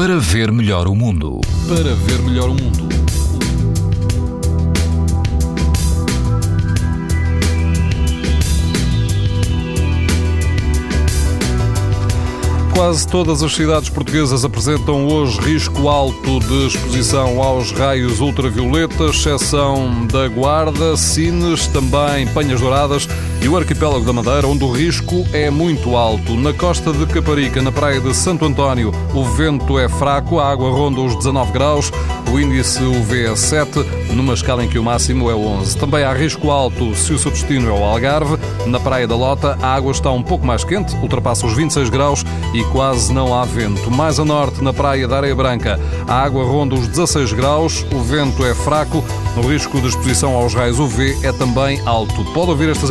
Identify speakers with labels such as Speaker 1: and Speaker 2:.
Speaker 1: para ver melhor o mundo.
Speaker 2: Para ver melhor o mundo. Quase todas as cidades portuguesas apresentam hoje risco alto de exposição aos raios ultravioleta, exceção da Guarda, Sines, também Penhas Douradas e o arquipélago da Madeira, onde o risco é muito alto. Na costa de Caparica, na praia de Santo António, o vento é fraco, a água ronda os 19 graus, o índice UV é 7, numa escala em que o máximo é 11. Também há risco alto se o seu destino é o Algarve. Na praia da Lota, a água está um pouco mais quente, ultrapassa os 26 graus e quase não há vento. Mais a norte, na praia da Areia Branca, a água ronda os 16 graus, o vento é fraco, o risco de exposição aos raios UV é também alto. Pode ouvir estas